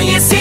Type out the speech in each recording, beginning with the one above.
conhecimento.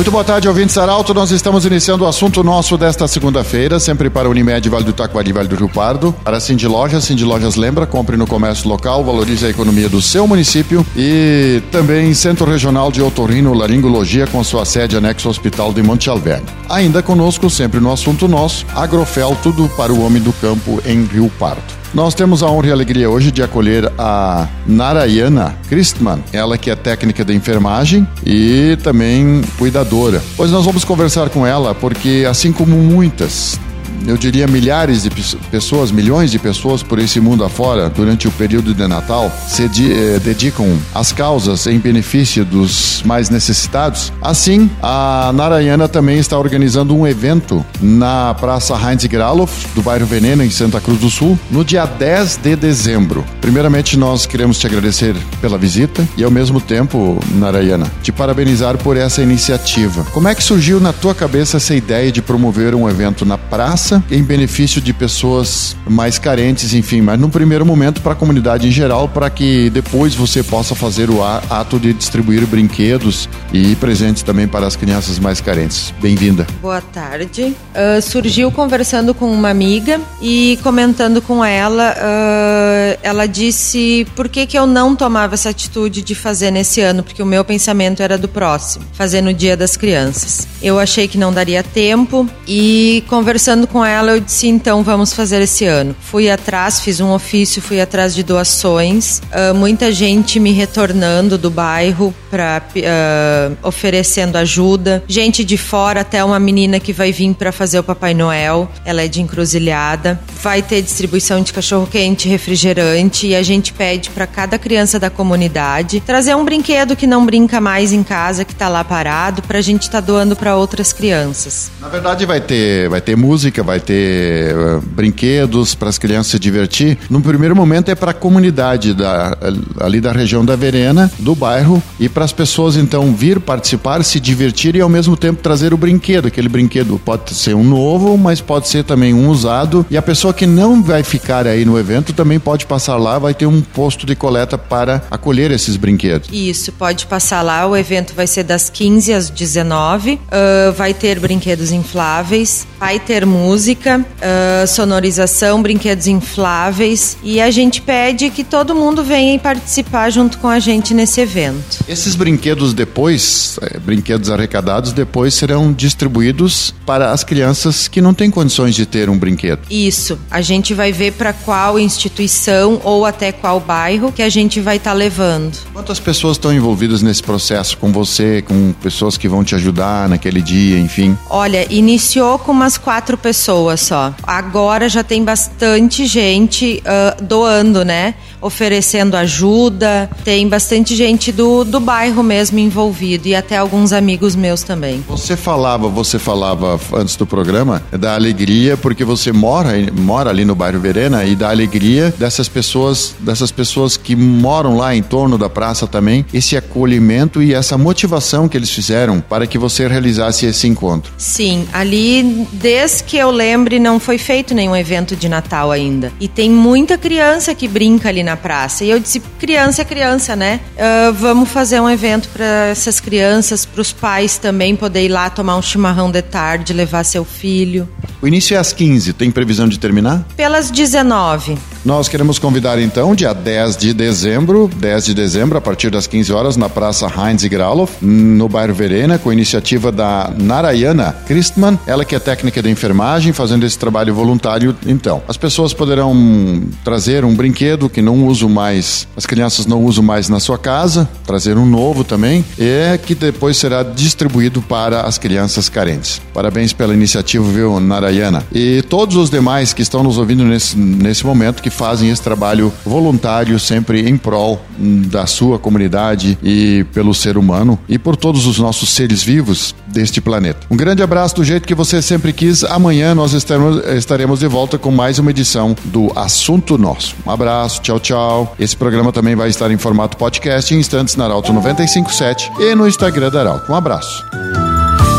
Muito boa tarde, ouvintes Arauto. Nós estamos iniciando o assunto nosso desta segunda-feira, sempre para Unimed, Vale do Taquari, Vale do Rio Pardo. Para Cindy Lojas, Cindy Lojas lembra, compre no comércio local, valorize a economia do seu município e também Centro Regional de Otorrino Laringologia com sua sede anexo ao Hospital de Monte Alverne. Ainda conosco, sempre no assunto nosso, Agrofel, tudo para o homem do campo em Rio Pardo. Nós temos a honra e a alegria hoje de acolher a Narayana Christman, ela que é técnica de enfermagem e também cuidadora. Pois nós vamos conversar com ela porque, assim como muitas eu diria milhares de pessoas, milhões de pessoas por esse mundo afora, durante o período de Natal, se eh, dedicam às causas em benefício dos mais necessitados. Assim, a Narayana também está organizando um evento na Praça Heinz Graloff, do bairro Veneno, em Santa Cruz do Sul, no dia 10 de dezembro. Primeiramente, nós queremos te agradecer pela visita e, ao mesmo tempo, Narayana, te parabenizar por essa iniciativa. Como é que surgiu na tua cabeça essa ideia de promover um evento na praça? Em benefício de pessoas mais carentes, enfim, mas num primeiro momento para a comunidade em geral, para que depois você possa fazer o ato de distribuir brinquedos e presentes também para as crianças mais carentes. Bem-vinda. Boa tarde. Uh, surgiu conversando com uma amiga e comentando com ela, uh, ela disse por que, que eu não tomava essa atitude de fazer nesse ano, porque o meu pensamento era do próximo, fazer no Dia das Crianças. Eu achei que não daria tempo e conversando com ela, eu disse: então vamos fazer esse ano. Fui atrás, fiz um ofício, fui atrás de doações. Uh, muita gente me retornando do bairro para uh, ah, oferecendo ajuda. Gente de fora, até uma menina que vai vir para fazer o Papai Noel. Ela é de encruzilhada. Vai ter distribuição de cachorro quente, refrigerante e a gente pede para cada criança da comunidade trazer um brinquedo que não brinca mais em casa, que está lá parado, para a gente estar tá doando para outras crianças. Na verdade, vai ter, vai ter música vai ter uh, brinquedos para as crianças se divertir. No primeiro momento é para a comunidade da, ali da região da Verena, do bairro, e para as pessoas então vir participar, se divertir e ao mesmo tempo trazer o brinquedo. Aquele brinquedo pode ser um novo, mas pode ser também um usado. E a pessoa que não vai ficar aí no evento também pode passar lá, vai ter um posto de coleta para acolher esses brinquedos. Isso, pode passar lá. O evento vai ser das 15 às 19. Uh, vai ter brinquedos infláveis, vai ter música música, uh, sonorização, brinquedos infláveis e a gente pede que todo mundo venha participar junto com a gente nesse evento. Esses brinquedos depois, é, brinquedos arrecadados, depois serão distribuídos para as crianças que não têm condições de ter um brinquedo. Isso, a gente vai ver para qual instituição ou até qual bairro que a gente vai estar tá levando. Quantas pessoas estão envolvidas nesse processo com você, com pessoas que vão te ajudar naquele dia, enfim? Olha, iniciou com umas quatro pessoas só. Agora já tem bastante gente uh, doando, né? Oferecendo ajuda. Tem bastante gente do, do bairro mesmo envolvido e até alguns amigos meus também. Você falava, você falava antes do programa da alegria porque você mora, mora ali no bairro Verena e da alegria dessas pessoas, dessas pessoas que moram lá em torno da praça também, esse acolhimento e essa motivação que eles fizeram para que você realizasse esse encontro. Sim, ali desde que eu lembre, não foi feito nenhum evento de Natal ainda. E tem muita criança que brinca ali na praça. E eu disse: criança é criança, né? Uh, vamos fazer um evento para essas crianças, para os pais também poder ir lá tomar um chimarrão de tarde, levar seu filho. O início é às 15, tem previsão de terminar? Pelas 19. Nós queremos convidar então, dia 10 de dezembro, 10 de dezembro, a partir das 15 horas, na Praça Heinz Graloff, no bairro Verena, com iniciativa da Narayana Christman, ela que é técnica de enfermagem, fazendo esse trabalho voluntário. Então, as pessoas poderão trazer um brinquedo que não uso mais, as crianças não usam mais na sua casa, trazer um novo também, e que depois será distribuído para as crianças carentes. Parabéns pela iniciativa, viu, Narayana? E todos os demais que estão nos ouvindo nesse, nesse momento, que que fazem esse trabalho voluntário sempre em prol da sua comunidade e pelo ser humano e por todos os nossos seres vivos deste planeta. Um grande abraço do jeito que você sempre quis. Amanhã nós estaremos, de volta com mais uma edição do Assunto Nosso. Um abraço, tchau, tchau. Esse programa também vai estar em formato podcast em instantes na Arauto 957 e no Instagram da Arauto. Um abraço.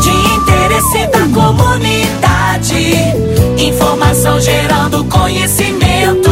De interesse da comunidade. Informação gerando conhecimento.